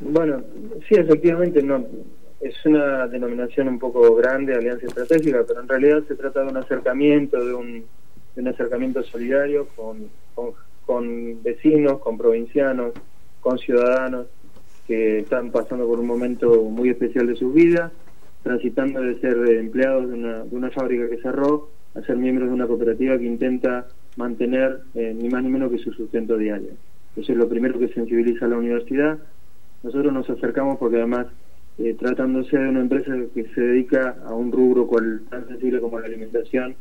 Bueno, sí, efectivamente, no es una denominación un poco grande, alianza estratégica, pero en realidad se trata de un acercamiento, de un, un acercamiento solidario con, con, vecinos, con provincianos, con ciudadanos que están pasando por un momento muy especial de sus vidas, transitando de ser empleados de una, de una fábrica que cerró a ser miembros de una cooperativa que intenta mantener eh, ni más ni menos que su sustento diario. Eso es lo primero que sensibiliza a la universidad. Nosotros nos acercamos porque además, eh, tratándose de una empresa que se dedica a un rubro cual, tan sensible como la alimentación,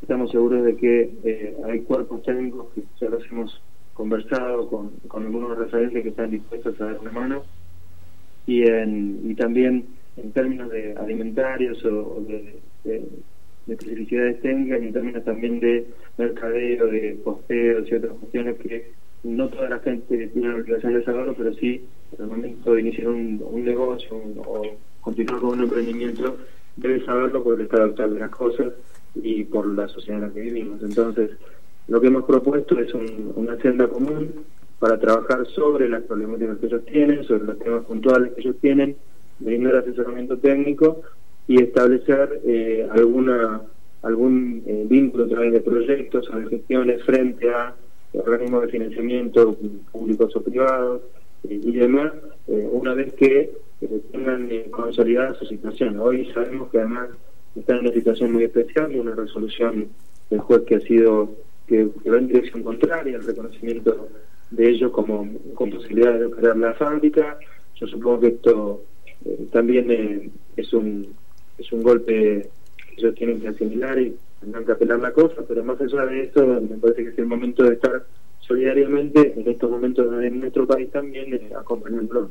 estamos seguros de que eh, hay cuerpos técnicos que ya los hemos conversado con, con algunos referentes que están dispuestos a dar una mano. Y, en, y también en términos de alimentarios o, de, de, de, especificidades técnicas y en términos también de mercadeo, de posteos y otras cuestiones que no toda la gente tiene la obligación de saberlo, pero sí, en el momento de iniciar un, negocio o continuar con un emprendimiento, debe saberlo porque está adaptado de las cosas y por la sociedad en la que vivimos. Entonces, lo que hemos propuesto es un, una senda común para trabajar sobre las problemáticas que ellos tienen, sobre los temas puntuales que ellos tienen, brindar asesoramiento técnico y establecer eh, alguna algún eh, vínculo a través de proyectos o de gestiones frente a organismos de financiamiento públicos o privados eh, y demás, eh, una vez que eh, tengan eh, consolidada su situación. Hoy sabemos que además están en una situación muy especial, una resolución del juez que ha sido que, va en dirección contraria al reconocimiento de ellos como con posibilidad de operar la fábrica. Yo supongo que esto eh, también eh, es un es un golpe que ellos tienen que asimilar y tendrán que apelar la cosa, pero más allá de eso, me parece que es el momento de estar solidariamente en estos momentos en nuestro país también eh, acompañándolo.